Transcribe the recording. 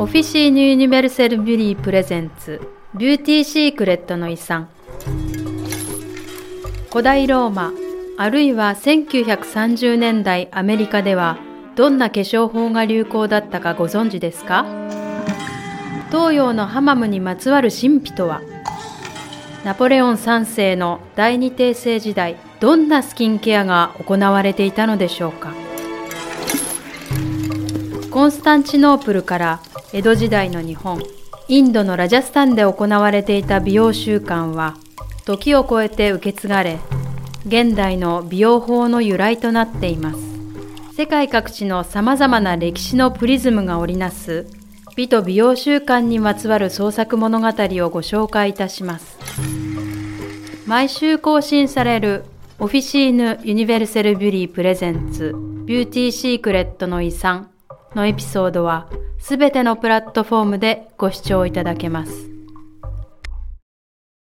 オフィシーヌ・ユニベルセル・ビュリー・プレゼンツビューティー・シークレットの遺産。古代ローマあるいは1930年代アメリカではどんな化粧法が流行だったかご存知ですか？東洋のハマムにまつわる神秘とは？ナポレオン3世の第二帝政時代どんなスキンケアが行われていたのでしょうか？コンスタンチノープルから江戸時代の日本インドのラジャスタンで行われていた美容習慣は時を超えて受け継がれ現代の美容法の由来となっています。世界各地のさまざまな歴史のプリズムが織りなす美と美容習慣にまつわる創作物語をご紹介いたします。毎週更新されるオフィシーヌ・ユニベルセル・ビュリー・プレゼンツビューティー・シークレットの遺産のエピソードはすべてのプラットフォームでご視聴いただけます。